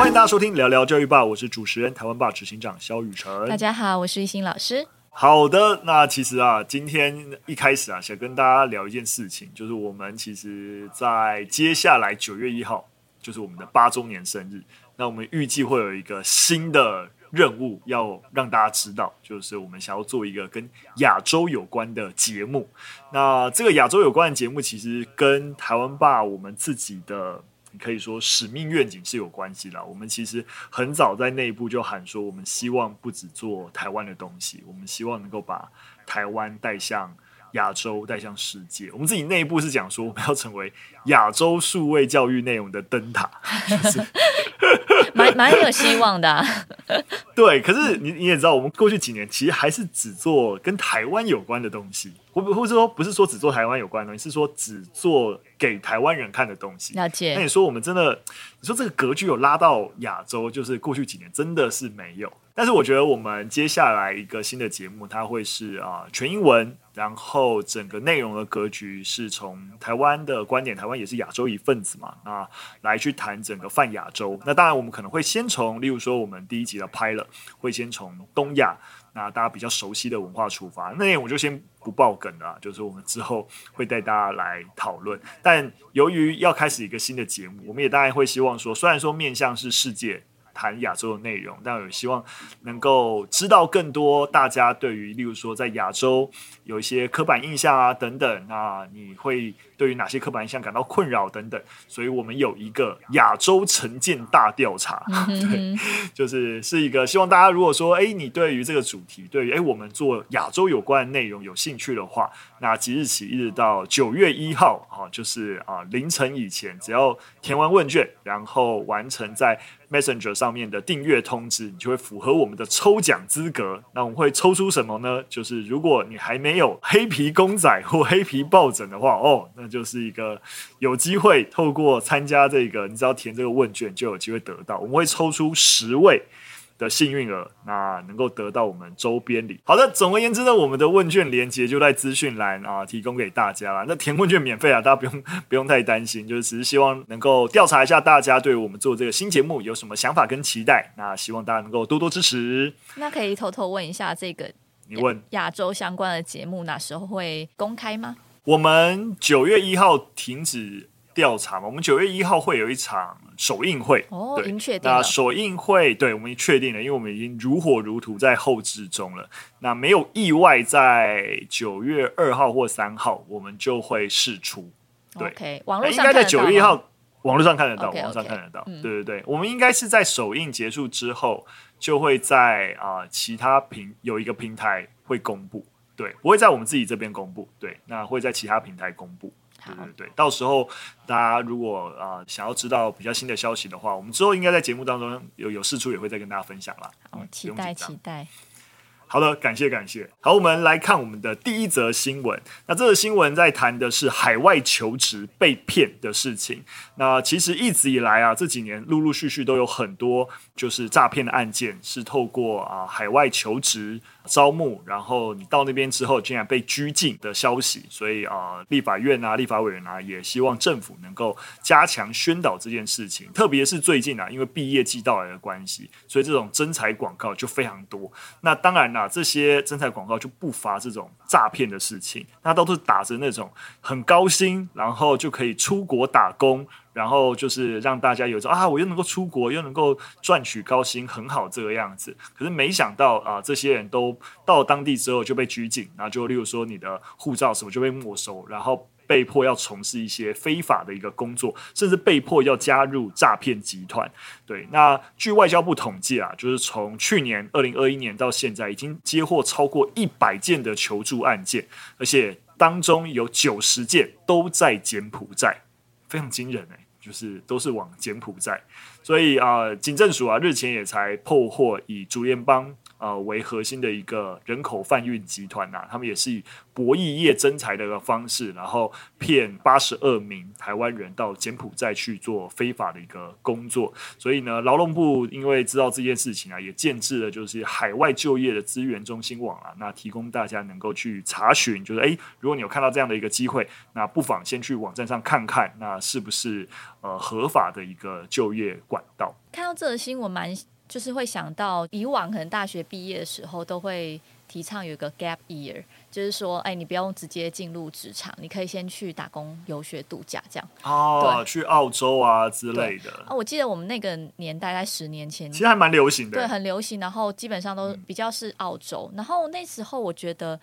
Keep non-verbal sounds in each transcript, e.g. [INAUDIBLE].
欢迎大家收听聊聊教育吧，我是主持人台湾霸执行长肖雨辰。大家好，我是玉兴老师。好的，那其实啊，今天一开始啊，想跟大家聊一件事情，就是我们其实，在接下来九月一号，就是我们的八周年生日。那我们预计会有一个新的任务要让大家知道，就是我们想要做一个跟亚洲有关的节目。那这个亚洲有关的节目，其实跟台湾霸我们自己的可以说使命愿景是有关系的。我们其实很早在内部就喊说，我们希望不只做台湾的东西，我们希望能够把台湾带向亚洲，带向世界。我们自己内部是讲说，我们要成为亚洲数位教育内容的灯塔，[LAUGHS] 就是。蛮蛮有希望的，啊，[LAUGHS] 对。可是你你也知道，我们过去几年其实还是只做跟台湾有关的东西，或或者说不是说只做台湾有关的东西，是说只做给台湾人看的东西。了解。那你说我们真的，你说这个格局有拉到亚洲，就是过去几年真的是没有。但是我觉得我们接下来一个新的节目，它会是啊全英文。然后整个内容的格局是从台湾的观点，台湾也是亚洲一份子嘛，啊，来去谈整个泛亚洲。那当然，我们可能会先从，例如说我们第一集的 Pilot，会先从东亚，那大家比较熟悉的文化出发。那我就先不爆梗了，就是我们之后会带大家来讨论。但由于要开始一个新的节目，我们也当然会希望说，虽然说面向是世界。谈亚洲的内容，但我希望能够知道更多大家对于，例如说在亚洲有一些刻板印象啊等等，那你会对于哪些刻板印象感到困扰等等，所以我们有一个亚洲城建大调查，对，就是是一个希望大家如果说，哎，你对于这个主题，对于哎我们做亚洲有关的内容有兴趣的话，那即日起一直到九月一号，啊，就是啊凌晨以前，只要填完问卷，然后完成在 Messenger 上面的订阅通知，你就会符合我们的抽奖资格。那我们会抽出什么呢？就是如果你还没有黑皮公仔或黑皮抱枕的话，哦，那就是一个有机会透过参加这个，你只要填这个问卷就有机会得到。我们会抽出十位。的幸运儿，那能够得到我们周边礼。好的，总而言之呢，我们的问卷连接就在资讯栏啊，提供给大家了。那填问卷免费啊，大家不用不用太担心，就是只是希望能够调查一下大家对我们做这个新节目有什么想法跟期待。那希望大家能够多多支持。那可以偷偷问一下，这个你问亚洲相关的节目哪时候会公开吗？我们九月一号停止调查嘛，我们九月一号会有一场。首映会哦，已经确定。那首映会，对，我们已经确定了，因为我们已经如火如荼在后置中了。那没有意外，在九月二号或三号，我们就会释出。对，okay, 网络上应该在九月一号，网络上看得到网络上看得到。对对对，我们应该是在首映结束之后，就会在啊、呃、其他平有一个平台会公布。对，不会在我们自己这边公布。对，那会在其他平台公布。对对对，到时候大家如果啊、呃、想要知道比较新的消息的话，我们之后应该在节目当中有有事出，也会再跟大家分享啦。好，期待期待。好的，感谢感谢。好，我们来看我们的第一则新闻。那这个新闻在谈的是海外求职被骗的事情。那其实一直以来啊，这几年陆陆续续都有很多就是诈骗的案件，是透过啊海外求职招募，然后你到那边之后竟然被拘禁的消息。所以啊，立法院啊，立法委员啊，也希望政府能够加强宣导这件事情。特别是最近啊，因为毕业季到来的关系，所以这种征才广告就非常多。那当然啦。这些征才广告就不乏这种诈骗的事情，那都是打着那种很高薪，然后就可以出国打工，然后就是让大家有一种啊，我又能够出国，又能够赚取高薪，很好这个样子。可是没想到啊，这些人都到当地之后就被拘禁，然后就例如说你的护照什么就被没收，然后。被迫要从事一些非法的一个工作，甚至被迫要加入诈骗集团。对，那据外交部统计啊，就是从去年二零二一年到现在，已经接获超过一百件的求助案件，而且当中有九十件都在柬埔寨，非常惊人哎、就是都是往柬埔寨。所以啊，警政署啊日前也才破获以竹联帮呃为核心的一个人口贩运集团呐、他们也是以博弈业征才的一个方式，然后骗八十二名台湾人到柬埔寨去做非法的一个工作。所以呢，劳动部因为知道这件事情啊，也建置了就是海外就业的资源中心网啊，那提供大家能够去查询，就是诶，如果你有看到这样的一个机会，那不妨先去网站上看看，那是不是呃合法的一个就业管道？看到这个新闻，蛮就是会想到以往可能大学毕业的时候都会提倡有一个 gap year。就是说，哎，你不用直接进入职场，你可以先去打工、游学、度假这样。哦，对去澳洲啊之类的。啊，我记得我们那个年代在十年前，其实还蛮流行的。对，很流行。然后基本上都比较是澳洲。嗯、然后那时候我觉得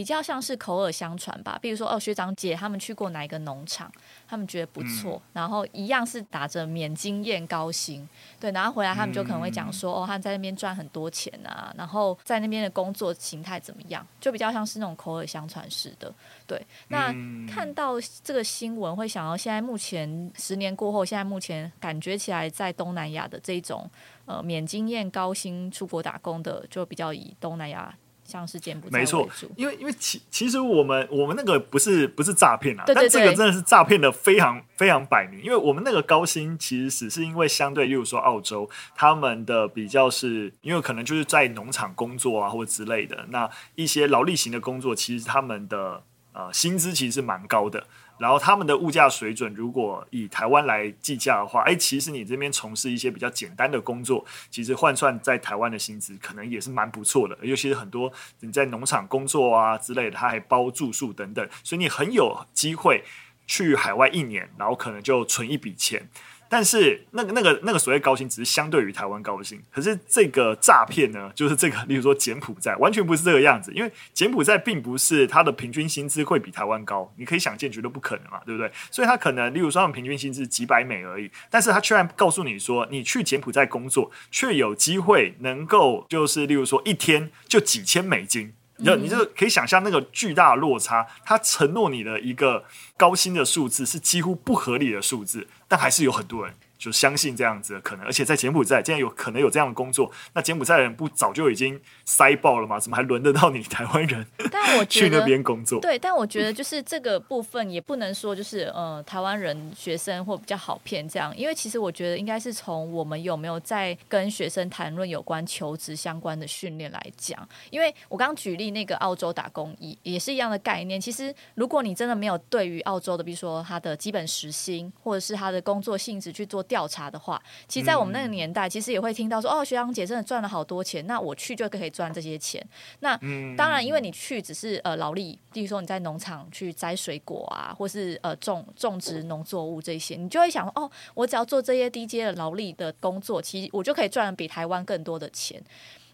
比较像是口耳相传吧。比如说，哦，学长姐他们去过哪一个农场，他们觉得不错，嗯、然后一样是打着免经验高薪。对，然后回来他们就可能会讲说，嗯、哦，他们在那边赚很多钱啊，然后在那边的工作形态怎么样，就比较像是那种。口耳相传式的，对。那看到这个新闻，会想到现在目前十年过后，现在目前感觉起来，在东南亚的这种呃免经验高薪出国打工的，就比较以东南亚。像是柬埔寨，没错，因为因为其其实我们我们那个不是不是诈骗啊，对对对，但这个真的是诈骗的非常非常摆明，因为我们那个高薪其实只是因为相对，例如说澳洲，他们的比较是因为可能就是在农场工作啊或之类的，那一些劳力型的工作，其实他们的呃薪资其实是蛮高的。然后他们的物价水准，如果以台湾来计价的话，哎，其实你这边从事一些比较简单的工作，其实换算在台湾的薪资可能也是蛮不错的。尤其是很多你在农场工作啊之类的，他还包住宿等等，所以你很有机会去海外一年，然后可能就存一笔钱。但是那个那个那个所谓高薪，只是相对于台湾高薪。可是这个诈骗呢，就是这个，例如说柬埔寨，完全不是这个样子。因为柬埔寨并不是它的平均薪资会比台湾高，你可以想见，绝对不可能嘛，对不对？所以它可能，例如说，他们平均薪资几百美而已，但是他居然告诉你说，你去柬埔寨工作，却有机会能够，就是例如说，一天就几千美金。就你就可以想象那个巨大的落差，他承诺你的一个高薪的数字是几乎不合理的数字，但还是有很多人。就相信这样子的可能，而且在柬埔寨，竟然有可能有这样的工作，那柬埔寨人不早就已经塞爆了吗？怎么还轮得到你台湾人？但我觉得 [LAUGHS] 去那边工作，对，但我觉得就是这个部分也不能说就是呃台湾人学生或比较好骗这样，因为其实我觉得应该是从我们有没有在跟学生谈论有关求职相关的训练来讲，因为我刚刚举例那个澳洲打工也也是一样的概念。其实如果你真的没有对于澳洲的，比如说他的基本时薪或者是他的工作性质去做。调查的话，其实，在我们那个年代，其实也会听到说，哦，学长姐真的赚了好多钱，那我去就可以赚这些钱。那当然，因为你去只是呃劳力，比如说你在农场去摘水果啊，或是呃种种植农作物这些，你就会想，哦，我只要做这些低阶的劳力的工作，其实我就可以赚比台湾更多的钱。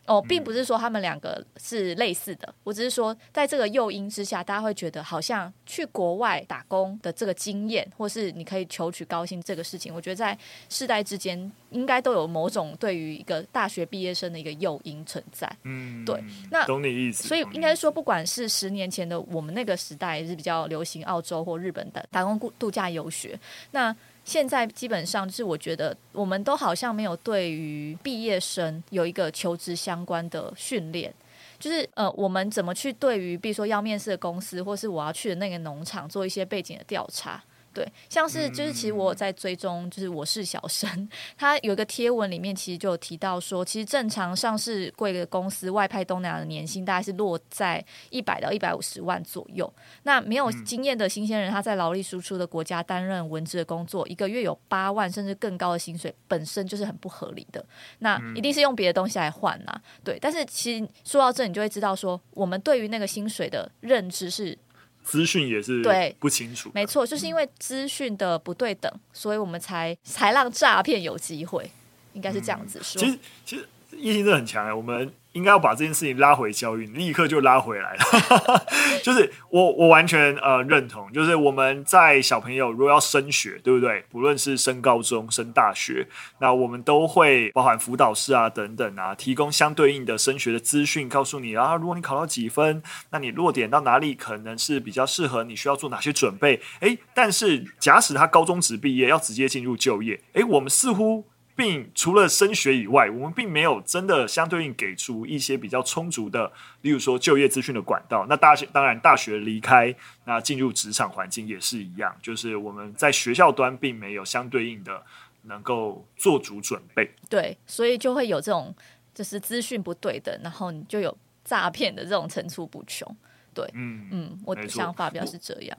哦，并不是说他们两个是类似的，我只是说，在这个诱因之下，大家会觉得好像去国外打工的这个经验，或是你可以求取高薪这个事情，我觉得在世代之间应该都有某种对于一个大学毕业生的一个诱因存在。嗯，对。那懂你意思。所以应该说，不管是十年前的我们那个时代是比较流行澳洲或日本的打工度假游学，那。现在基本上是，我觉得我们都好像没有对于毕业生有一个求职相关的训练，就是呃，我们怎么去对于，比如说要面试的公司，或是我要去的那个农场做一些背景的调查。对，像是就是其实我有在追踪，就是我是小生，[LAUGHS] 他有一个贴文里面其实就有提到说，其实正常上市贵的公司外派东南亚的年薪大概是落在一百到一百五十万左右。那没有经验的新鲜人，他在劳力输出的国家担任文职的工作，一个月有八万甚至更高的薪水，本身就是很不合理的。那一定是用别的东西来换呐，对。但是其实说到这，你就会知道说，我们对于那个薪水的认知是。资讯也是对不清楚，没错，就是因为资讯的不对等，嗯、所以我们才才让诈骗有机会，应该是这样子说。嗯、其实，其实叶先生很强哎，我们。应该要把这件事情拉回教育，立刻就拉回来了。[LAUGHS] 就是我，我完全呃认同。就是我们在小朋友如果要升学，对不对？不论是升高中、升大学，那我们都会包含辅导室啊等等啊，提供相对应的升学的资讯，告诉你啊，如果你考到几分，那你落点到哪里可能是比较适合，你需要做哪些准备。诶，但是假使他高中职毕业要直接进入就业，诶，我们似乎。并除了升学以外，我们并没有真的相对应给出一些比较充足的，例如说就业资讯的管道。那大学当然大学离开，那进入职场环境也是一样，就是我们在学校端并没有相对应的能够做足准备。对，所以就会有这种就是资讯不对等，然后你就有诈骗的这种层出不穷。对，嗯嗯，我的想法比较是这样。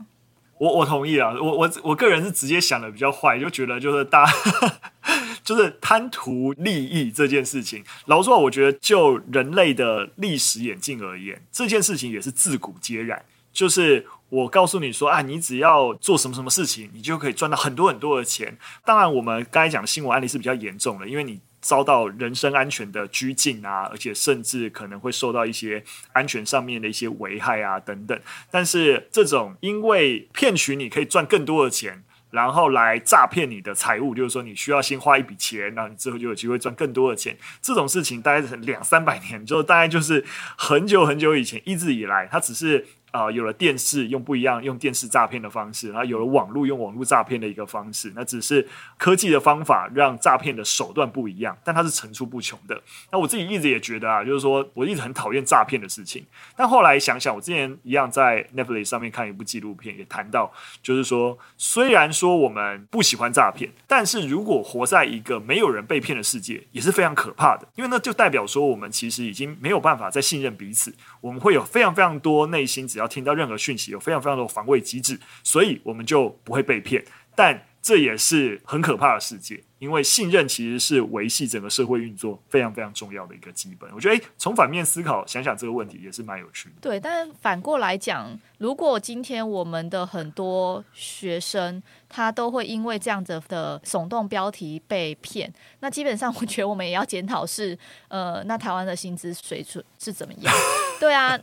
我我同意啊，我我我个人是直接想的比较坏，就觉得就是大家 [LAUGHS] 就是贪图利益这件事情。老实说，我觉得就人类的历史演进而言，这件事情也是自古皆然。就是我告诉你说啊，你只要做什么什么事情，你就可以赚到很多很多的钱。当然，我们刚才讲的新闻案例是比较严重的，因为你。遭到人身安全的拘禁啊，而且甚至可能会受到一些安全上面的一些危害啊等等。但是这种因为骗取你可以赚更多的钱，然后来诈骗你的财物，就是说你需要先花一笔钱，然后你之后就有机会赚更多的钱。这种事情大概是两三百年，就大概就是很久很久以前，一直以来，它只是。啊、有了电视，用不一样用电视诈骗的方式，然后有了网络，用网络诈骗的一个方式。那只是科技的方法让诈骗的手段不一样，但它是层出不穷的。那我自己一直也觉得啊，就是说我一直很讨厌诈骗的事情。但后来想想，我之前一样在 Netflix 上面看一部纪录片，也谈到，就是说虽然说我们不喜欢诈骗，但是如果活在一个没有人被骗的世界，也是非常可怕的。因为那就代表说，我们其实已经没有办法再信任彼此，我们会有非常非常多内心。只要听到任何讯息，有非常非常多防卫机制，所以我们就不会被骗。但这也是很可怕的世界，因为信任其实是维系整个社会运作非常非常重要的一个基本。我觉得，诶，从反面思考，想想这个问题也是蛮有趣的。对，但反过来讲，如果今天我们的很多学生他都会因为这样子的耸动标题被骗，那基本上我觉得我们也要检讨是，呃，那台湾的薪资水准是怎么样？[LAUGHS] 对啊，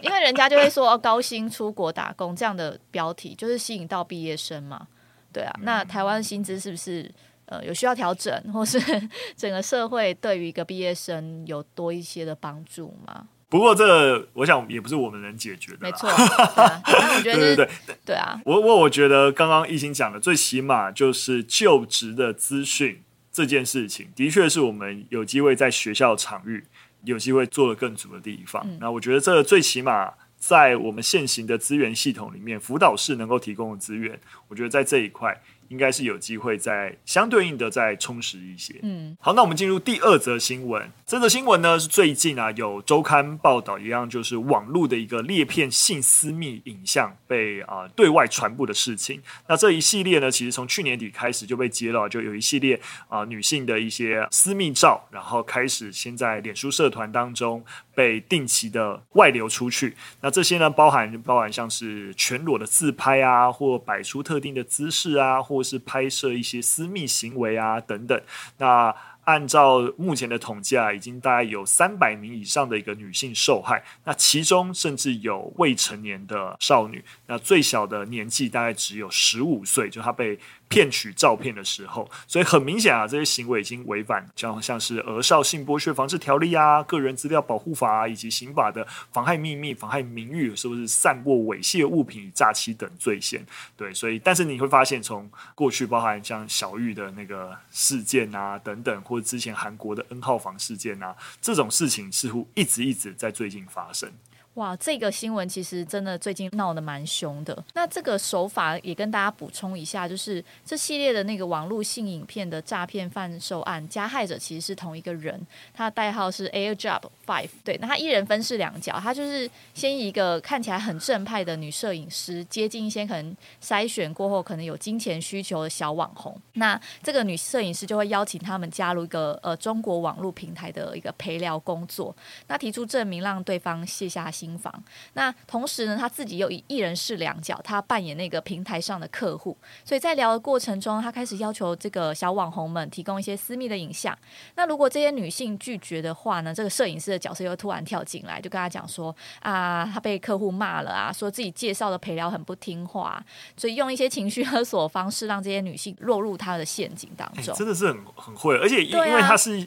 因为人家就会说哦高薪出国打工这样的标题，就是吸引到毕业生嘛。对啊，那台湾薪资是不是呃有需要调整，或是 [LAUGHS] 整个社会对于一个毕业生有多一些的帮助吗？不过这我想也不是我们能解决的。没错，那我觉得、[LAUGHS] 就是、对对对对啊，我我我觉得刚刚一心讲的，最起码就是就职的资讯这件事情，的确是我们有机会在学校场域有机会做的更足的地方。嗯、那我觉得这最起码。在我们现行的资源系统里面，辅导室能够提供的资源，我觉得在这一块。应该是有机会再相对应的再充实一些。嗯，好，那我们进入第二则新闻。这则新闻呢是最近啊有周刊报道一样，就是网络的一个裂片性私密影像被啊、呃、对外传播的事情。那这一系列呢，其实从去年底开始就被揭露，就有一系列啊、呃、女性的一些私密照，然后开始先在脸书社团当中被定期的外流出去。那这些呢，包含包含像是全裸的自拍啊，或摆出特定的姿势啊，或或是拍摄一些私密行为啊等等，那按照目前的统计啊，已经大概有三百名以上的一个女性受害，那其中甚至有未成年的少女，那最小的年纪大概只有十五岁，就她被。骗取照片的时候，所以很明显啊，这些行为已经违反像像是《儿少性剥削防治条例》啊、《个人资料保护法》，以及刑法的妨害秘密、妨害名誉，是不是散播猥亵物品与诈欺等罪嫌？对，所以但是你会发现，从过去包含像小玉的那个事件啊等等，或者之前韩国的 N 号房事件啊，这种事情似乎一直一直在最近发生。哇，这个新闻其实真的最近闹得蛮凶的。那这个手法也跟大家补充一下，就是这系列的那个网络性影片的诈骗贩售案，加害者其实是同一个人，他的代号是 AirDrop Five。对，那他一人分饰两角，他就是先一个看起来很正派的女摄影师，接近一些可能筛选过后可能有金钱需求的小网红。那这个女摄影师就会邀请他们加入一个呃中国网络平台的一个陪聊工作，那提出证明让对方卸下心。房，那同时呢，他自己又以一人饰两脚，他扮演那个平台上的客户，所以在聊的过程中，他开始要求这个小网红们提供一些私密的影像。那如果这些女性拒绝的话呢，这个摄影师的角色又突然跳进来，就跟他讲说啊，他被客户骂了啊，说自己介绍的陪聊很不听话，所以用一些情绪勒索的方式，让这些女性落入他的陷阱当中。欸、真的是很很会，而且因为他是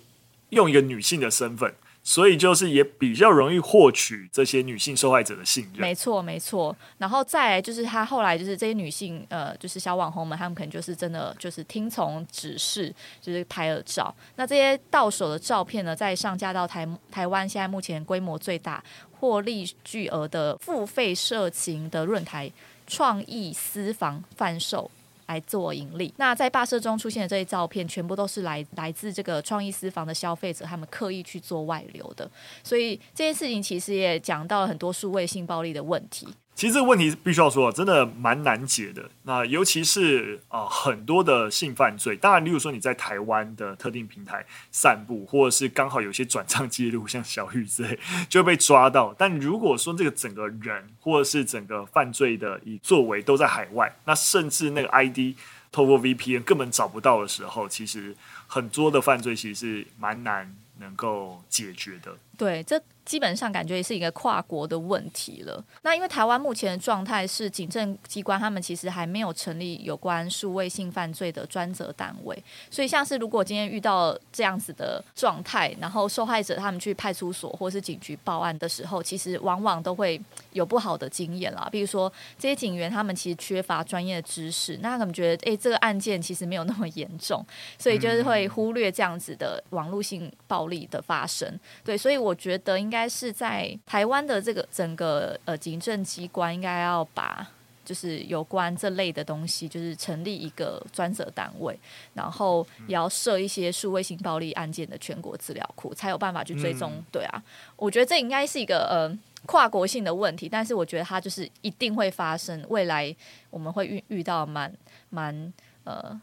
用一个女性的身份。所以就是也比较容易获取这些女性受害者的信任。没错，没错。然后再就是他后来就是这些女性，呃，就是小网红们，他们可能就是真的就是听从指示，就是拍了照。那这些到手的照片呢，再上架到台台湾现在目前规模最大、获利巨额的付费色情的论坛创意私房贩售。来做盈利。那在霸社中出现的这些照片，全部都是来来自这个创意私房的消费者，他们刻意去做外流的。所以这件事情其实也讲到了很多数位性暴力的问题。其实这个问题必须要说，真的蛮难解的。那尤其是啊、呃，很多的性犯罪，当然，例如说你在台湾的特定平台散步，或者是刚好有些转账记录，像小玉之类，就被抓到。但如果说这个整个人，或者是整个犯罪的以作为都在海外，那甚至那个 ID 透过 VPN 根本找不到的时候，其实很多的犯罪其实是蛮难能够解决的。对，这。基本上感觉也是一个跨国的问题了。那因为台湾目前的状态是，警政机关他们其实还没有成立有关数位性犯罪的专责单位，所以像是如果今天遇到这样子的状态，然后受害者他们去派出所或是警局报案的时候，其实往往都会有不好的经验啦。比如说这些警员他们其实缺乏专业的知识，那他们觉得诶，这个案件其实没有那么严重，所以就是会忽略这样子的网络性暴力的发生。对，所以我觉得应该。是在台湾的这个整个呃行政机关，应该要把就是有关这类的东西，就是成立一个专责单位，然后也要设一些数位性暴力案件的全国资料库，才有办法去追踪。嗯、对啊，我觉得这应该是一个呃跨国性的问题，但是我觉得它就是一定会发生，未来我们会遇遇到蛮蛮呃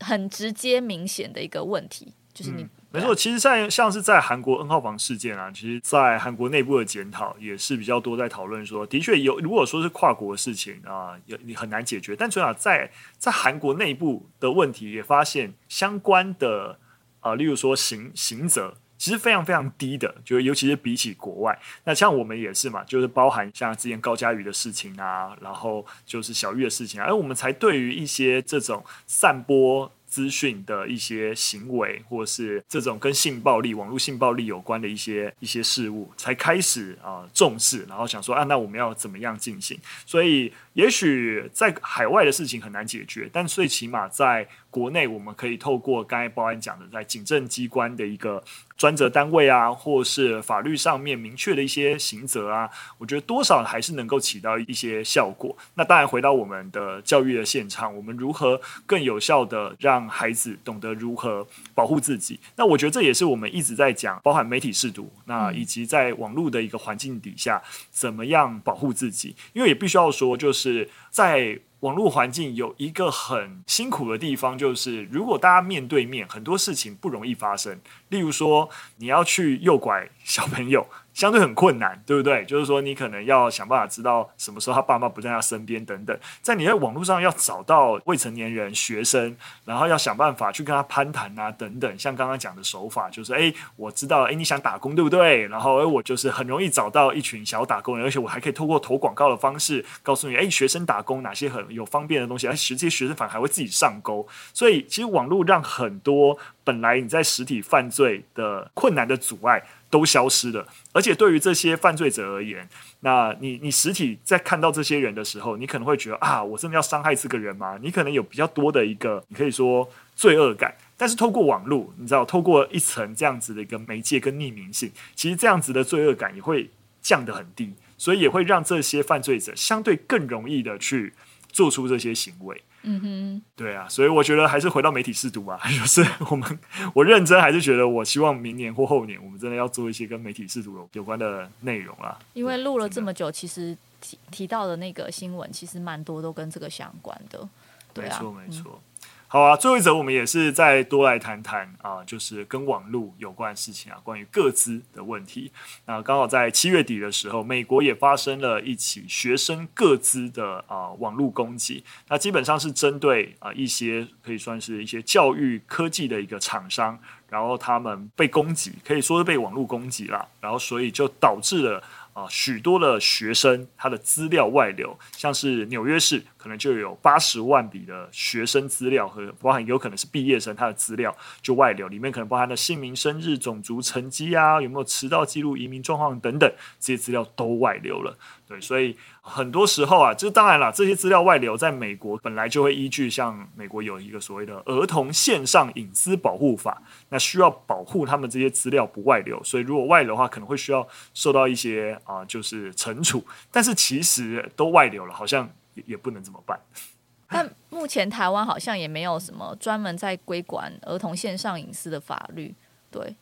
很直接明显的一个问题，就是你。没错，其实在像是在韩国 N 号房事件啊，其实，在韩国内部的检讨也是比较多，在讨论说，的确有，如果说是跨国的事情啊，也你很难解决。但至少在在韩国内部的问题，也发现相关的啊，例如说刑刑责，其实非常非常低的，就尤其是比起国外。那像我们也是嘛，就是包含像之前高嘉瑜的事情啊，然后就是小玉的事情啊，而我们才对于一些这种散播。资讯的一些行为，或是这种跟性暴力、网络性暴力有关的一些一些事物，才开始啊、重视，然后想说啊，那我们要怎么样进行？所以，也许在海外的事情很难解决，但最起码在国内，我们可以透过刚才保安讲的，在警政机关的一个。专责单位啊，或是法律上面明确的一些刑责啊，我觉得多少还是能够起到一些效果。那当然，回到我们的教育的现场，我们如何更有效的让孩子懂得如何保护自己？那我觉得这也是我们一直在讲，包含媒体试读，那以及在网络的一个环境底下，怎么样保护自己？因为也必须要说，就是是在网络环境有一个很辛苦的地方，就是如果大家面对面，很多事情不容易发生。例如说，你要去诱拐小朋友。相对很困难，对不对？就是说，你可能要想办法知道什么时候他爸妈不在他身边等等。在你在网络上要找到未成年人学生，然后要想办法去跟他攀谈啊等等。像刚刚讲的手法，就是哎，我知道，哎，你想打工对不对？然后哎，我就是很容易找到一群小打工人，而且我还可以透过投广告的方式告诉你，哎，学生打工哪些很有方便的东西，而且实际学生反而还会自己上钩。所以，其实网络让很多本来你在实体犯罪的困难的阻碍。都消失了，而且对于这些犯罪者而言，那你你实体在看到这些人的时候，你可能会觉得啊，我真的要伤害这个人吗？你可能有比较多的一个，你可以说罪恶感。但是透过网络，你知道，透过一层这样子的一个媒介跟匿名性，其实这样子的罪恶感也会降得很低，所以也会让这些犯罪者相对更容易的去做出这些行为。嗯哼，对啊，所以我觉得还是回到媒体试读吧，[LAUGHS] 就是我们我认真还是觉得，我希望明年或后年，我们真的要做一些跟媒体试读有有关的内容啊。因为录了这么久，其实提提到的那个新闻，其实蛮多都跟这个相关的。对啊，没错没错。嗯好啊，最后一则我们也是再多来谈谈啊，就是跟网络有关的事情啊，关于个资的问题。那刚好在七月底的时候，美国也发生了一起学生个资的啊网络攻击。那基本上是针对啊一些可以算是一些教育科技的一个厂商，然后他们被攻击，可以说是被网络攻击了。然后所以就导致了啊许多的学生他的资料外流，像是纽约市。可能就有八十万笔的学生资料和包含有可能是毕业生他的资料就外流，里面可能包含了姓名、生日、种族、成绩啊，有没有迟到记录、移民状况等等，这些资料都外流了。对，所以很多时候啊，这当然了，这些资料外流，在美国本来就会依据像美国有一个所谓的儿童线上隐私保护法，那需要保护他们这些资料不外流，所以如果外流的话，可能会需要受到一些啊、就是惩处。但是其实都外流了，好像也也不能怎么办。[LAUGHS] 但目前台湾好像也没有什么专门在规管儿童线上隐私的法律，对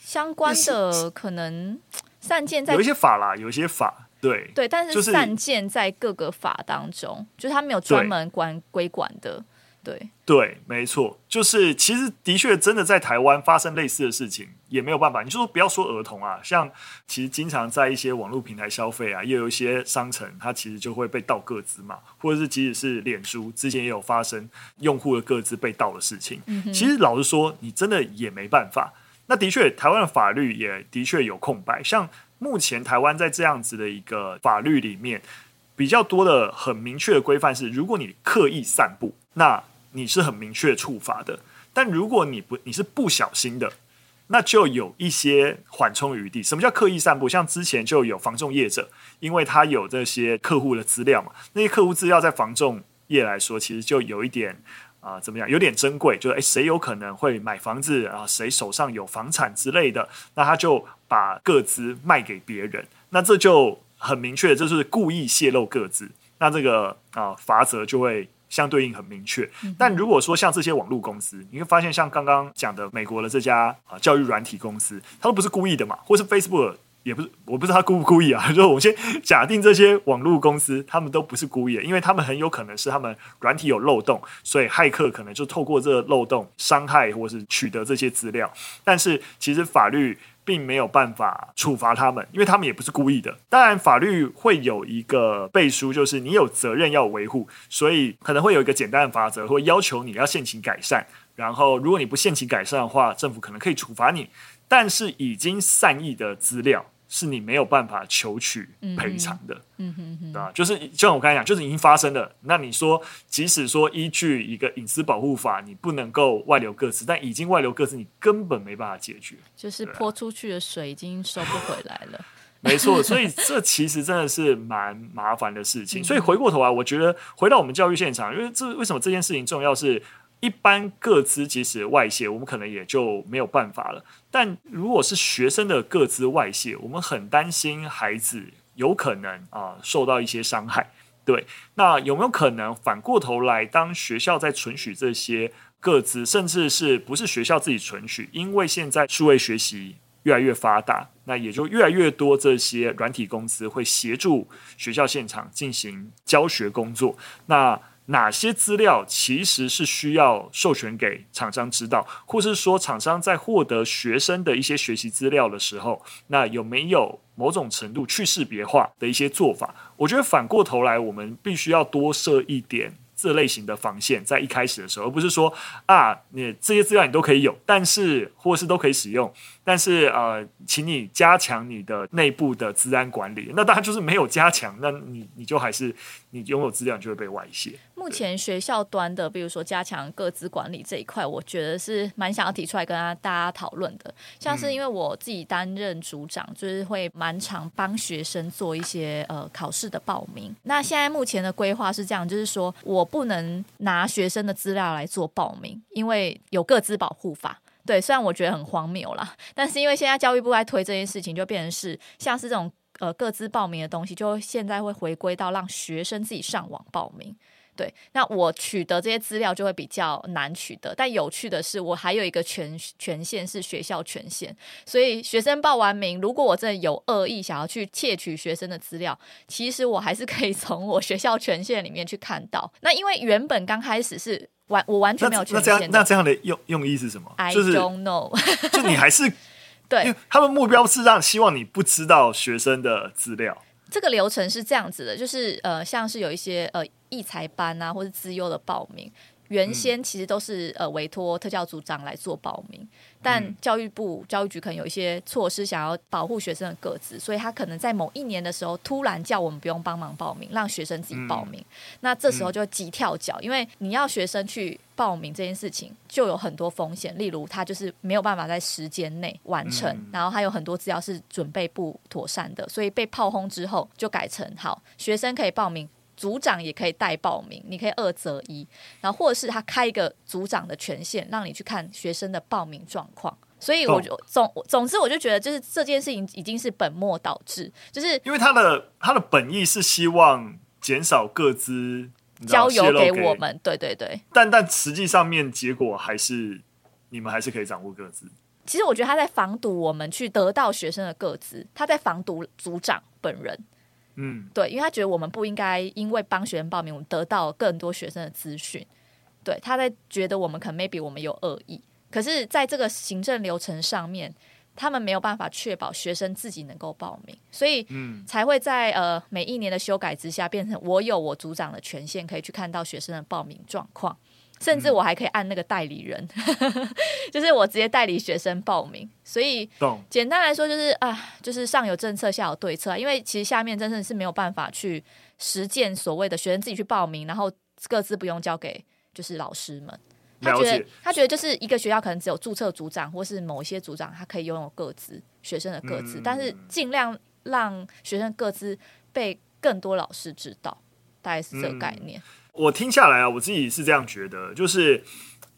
相关的可能 [TSK] 散见在有一些法啦，有一些法。对对，但是散见在各个法当中，就是他没有专门管规管的。对对，没错，就是其实的确真的在台湾发生类似的事情，也没有办法。你就说不要说儿童啊，像其实经常在一些网络平台消费啊，也有一些商城，它其实就会被盗个资嘛，或者是即使是脸书之前也有发生用户的个资被盗的事情。嗯。其实老实说，你真的也没办法。那的确，台湾的法律也的确有空白，像。目前台湾在这样子的一个法律里面，比较多的很明确的规范是：如果你刻意散布，那你是很明确处罚的；但如果你不，你是不小心的，那就有一些缓冲余地。什么叫刻意散布？像之前就有房仲业者，因为他有这些客户的资料嘛，那些客户资料在房仲业来说，其实就有一点。啊、怎么样？有点珍贵，就是诶，谁有可能会买房子啊？谁手上有房产之类的？那他就把个资卖给别人，那这就很明确，这就是故意泄露个资。那这个啊，罚则就会相对应很明确。嗯、但如果说像这些网络公司，你会发现像刚刚讲的美国的这家啊教育软体公司，他都不是故意的嘛，或是 Facebook。也不是，我不知道他故不故意啊。[LAUGHS] 就是我们先假定这些网络公司，他们都不是故意的，因为他们很有可能是他们软体有漏洞，所以骇客可能就透过这个漏洞伤害或是取得这些资料。但是其实法律并没有办法处罚他们，因为他们也不是故意的。当然，法律会有一个背书，就是你有责任要维护，所以可能会有一个简单的法则，会要求你要限期改善。然后，如果你不限期改善的话，政府可能可以处罚你。但是已经善意的资料是你没有办法求取赔偿的，嗯哼哼，啊，就是就像我刚才讲，就是已经发生了。那你说，即使说依据一个隐私保护法，你不能够外流各自，但已经外流各自，你根本没办法解决，就是泼出去的水已经收不回来了。[LAUGHS] 没错，所以这其实真的是蛮麻烦的事情。所以回过头来，我觉得回到我们教育现场，因为这为什么这件事情重要是？一般个资即使外泄，我们可能也就没有办法了。但如果是学生的个资外泄，我们很担心孩子有可能啊、受到一些伤害。对，那有没有可能反过头来，当学校在存取这些个资，甚至是不是学校自己存取？因为现在数位学习越来越发达，那也就越来越多这些软体公司会协助学校现场进行教学工作。那哪些资料其实是需要授权给厂商知道，或是说厂商在获得学生的一些学习资料的时候，那有没有某种程度去识别化的一些做法？我觉得反过头来，我们必须要多设一点。这类型的防线在一开始的时候，而不是说啊，你这些资料你都可以有，但是或是都可以使用，但是呃，请你加强你的内部的治安管理。那当然就是没有加强，那你你就还是你拥有资料就会被外泄。目前学校端的，比如说加强各资管理这一块，我觉得是蛮想要提出来跟大家讨论的。像是因为我自己担任组长，就是会蛮常帮学生做一些呃考试的报名。那现在目前的规划是这样，就是说我。不能拿学生的资料来做报名，因为有各资保护法。对，虽然我觉得很荒谬啦，但是因为现在教育部在推这件事情，就变成是像是这种呃各自报名的东西，就现在会回归到让学生自己上网报名。对，那我取得这些资料就会比较难取得。但有趣的是，我还有一个权权限是学校权限，所以学生报完名，如果我真的有恶意想要去窃取学生的资料，其实我还是可以从我学校权限里面去看到。那因为原本刚开始是完，我完全没有权限。那这样，那这样的用用意是什么？I don't know。[LAUGHS] 就你还是 [LAUGHS] 对，他们目标是让希望你不知道学生的资料。这个流程是这样子的，就是呃，像是有一些呃。艺才班啊，或是资优的报名，原先其实都是呃委托特教组长来做报名，但教育部教育局可能有一些措施想要保护学生的个子，所以他可能在某一年的时候突然叫我们不用帮忙报名，让学生自己报名。那这时候就急跳脚，因为你要学生去报名这件事情就有很多风险，例如他就是没有办法在时间内完成，然后还有很多资料是准备不妥善的，所以被炮轰之后就改成好，学生可以报名。组长也可以代报名，你可以二择一，然后或者是他开一个组长的权限，让你去看学生的报名状况。所以我就总总之我就觉得，就是这件事情已经是本末倒置，就是因为他的他的本意是希望减少各资交由给我们，对对对。但但实际上面结果还是你们还是可以掌握各自。其实我觉得他在防堵我们去得到学生的各自，他在防堵组长本人。嗯，对，因为他觉得我们不应该因为帮学生报名，我们得到更多学生的资讯。对，他在觉得我们可能 maybe 我们有恶意，可是在这个行政流程上面，他们没有办法确保学生自己能够报名，所以才会在呃每一年的修改之下，变成我有我组长的权限，可以去看到学生的报名状况。甚至我还可以按那个代理人，嗯、[LAUGHS] 就是我直接代理学生报名。所以简单来说，就是啊，就是上有政策，下有对策。因为其实下面真正是没有办法去实践所谓的学生自己去报名，然后各自不用交给就是老师们。他觉得他觉得就是一个学校可能只有注册组长或是某一些组长，他可以拥有各自学生的各自，嗯、但是尽量让学生各自被更多老师知道，大概是这个概念。嗯我听下来啊，我自己是这样觉得，就是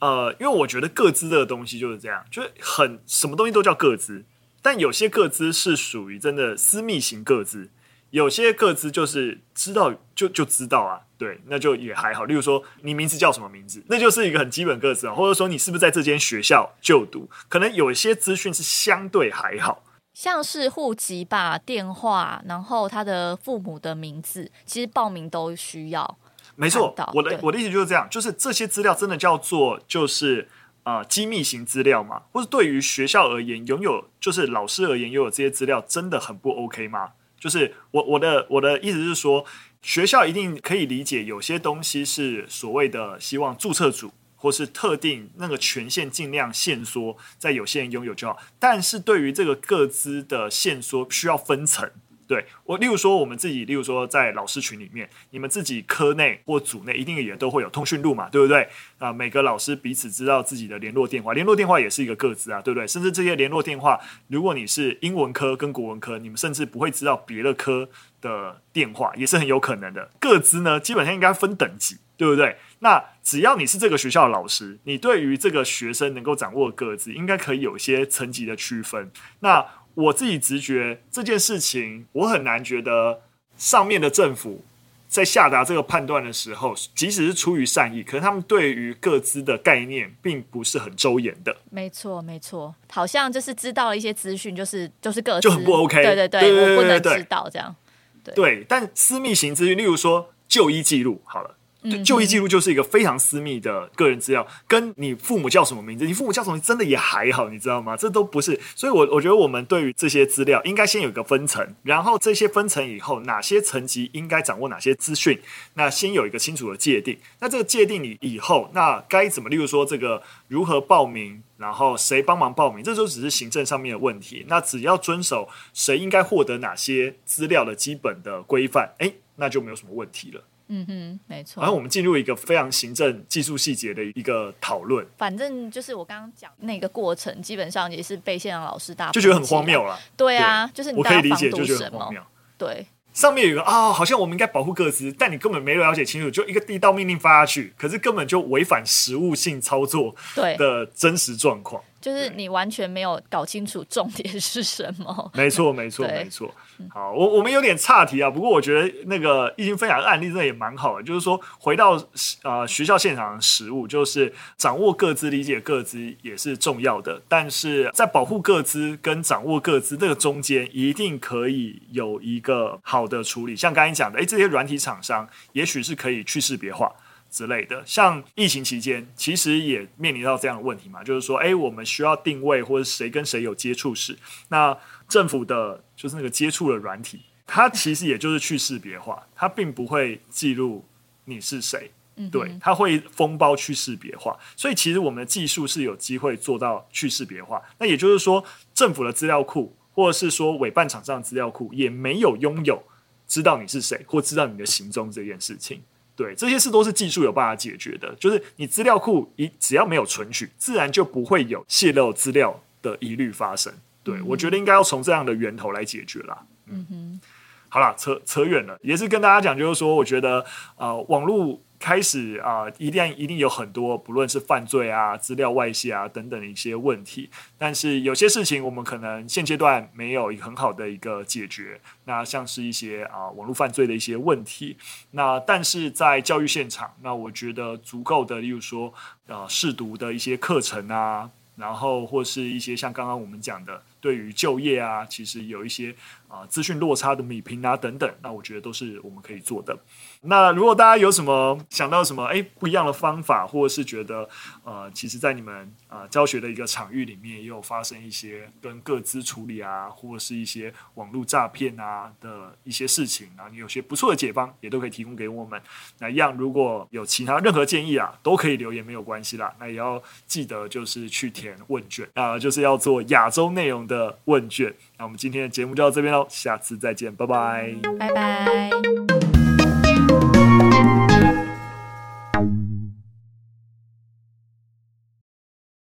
呃，因为我觉得个资的东西就是这样，就是很什么东西都叫个资，但有些个资是属于真的私密型个资，有些个资就是知道就就知道啊，对，那就也还好。例如说你名字叫什么名字，那就是一个很基本个资啊，或者说你是不是在这间学校就读，可能有一些资讯是相对还好，像是户籍吧、电话，然后他的父母的名字，其实报名都需要。没错，我的我的意思就是这样，就是这些资料真的叫做就是呃机密型资料嘛，或者对于学校而言，拥有就是老师而言拥有这些资料真的很不 OK 吗？就是我我的我的意思是说，学校一定可以理解有些东西是所谓的希望注册组或是特定那个权限尽量限缩，在有些人拥有就好，但是对于这个各资的限缩需要分层。对我，例如说我们自己，例如说在老师群里面，你们自己科内或组内一定也都会有通讯录嘛，对不对？啊，每个老师彼此知道自己的联络电话，联络电话也是一个个资啊，对不对？甚至这些联络电话，如果你是英文科跟国文科，你们甚至不会知道别的科的电话，也是很有可能的。个资呢，基本上应该分等级，对不对？那只要你是这个学校的老师，你对于这个学生能够掌握的个资，应该可以有一些层级的区分。那我自己直觉这件事情，我很难觉得上面的政府在下达这个判断的时候，即使是出于善意，可是他们对于各资的概念并不是很周延的。没错，没错，好像就是知道了一些资讯，就是就是个资就很不 OK。对对对，对对对对对，我不能知道这样。对，对，但私密型资讯，例如说就医记录，好了。就医记录就是一个非常私密的个人资料，跟你父母叫什么名字，你父母叫什么真的也还好，你知道吗？这都不是，所以我我觉得我们对于这些资料应该先有一个分层，然后这些分层以后，哪些层级应该掌握哪些资讯，那先有一个清楚的界定。那这个界定你以后，那该怎么？例如说这个如何报名，然后谁帮忙报名，这就只是行政上面的问题。那只要遵守谁应该获得哪些资料的基本的规范，诶，那就没有什么问题了。嗯哼，没错。然后我们进入一个非常行政技术细节的一个讨论。反正就是我刚刚讲那个过程，基本上也是被现场老师大就觉得很荒谬了。对啊，对就是你我可以理解，就觉得很荒谬。对，上面有一个啊、哦，好像我们应该保护各自，但你根本没有了解清楚，就一个地道命令发下去，可是根本就违反实务性操作对的真实状况。就是你完全没有搞清楚重点是什么。[LAUGHS] 没错，没错，没错。好，我我们有点岔题啊。不过我觉得那个易经分享的案例真的也蛮好的，就是说回到呃学校现场的实务，就是掌握各自、理解各自也是重要的。但是在保护各自跟掌握各自这个中间，一定可以有一个好的处理。像刚才讲的，诶，这些软体厂商也许是可以去识别化。之类的，像疫情期间，其实也面临到这样的问题嘛，就是说，哎，我们需要定位或者谁跟谁有接触史，那政府的就是那个接触的软体，它其实也就是去识别化，它并不会记录你是谁。嗯，对，它会封包去识别化，所以其实我们的技术是有机会做到去识别化。那也就是说，政府的资料库或者是说委办厂商的资料库也没有拥有知道你是谁或知道你的行踪这件事情。对，这些事都是技术有办法解决的，就是你资料库一只要没有存取，自然就不会有泄露资料的疑虑发生。对，嗯、我觉得应该要从这样的源头来解决啦。嗯哼，好了，扯扯远了，也是跟大家讲，就是说，我觉得呃，网络。开始啊、一定一定有很多，不论是犯罪啊、资料外泄啊等等一些问题。但是有些事情我们可能现阶段没有一个很好的一个解决。那像是一些啊、网络犯罪的一些问题。那但是在教育现场，那我觉得足够的，例如说呃识读的一些课程啊，然后或是一些像刚刚我们讲的。对于就业啊，其实有一些啊、资讯落差的米平啊等等，那我觉得都是我们可以做的。那如果大家有什么想到什么哎不一样的方法，或者是觉得呃其实，在你们啊、教学的一个场域里面，也有发生一些跟个资处理啊，或者是一些网络诈骗啊的一些事情啊，你有些不错的解方，也都可以提供给我们。那一样，如果有其他任何建议啊，都可以留言，没有关系啦。那也要记得就是去填问卷啊、就是要做亚洲内容的问卷，那我们今天的节目就到这边喽，下次再见，拜拜，拜拜。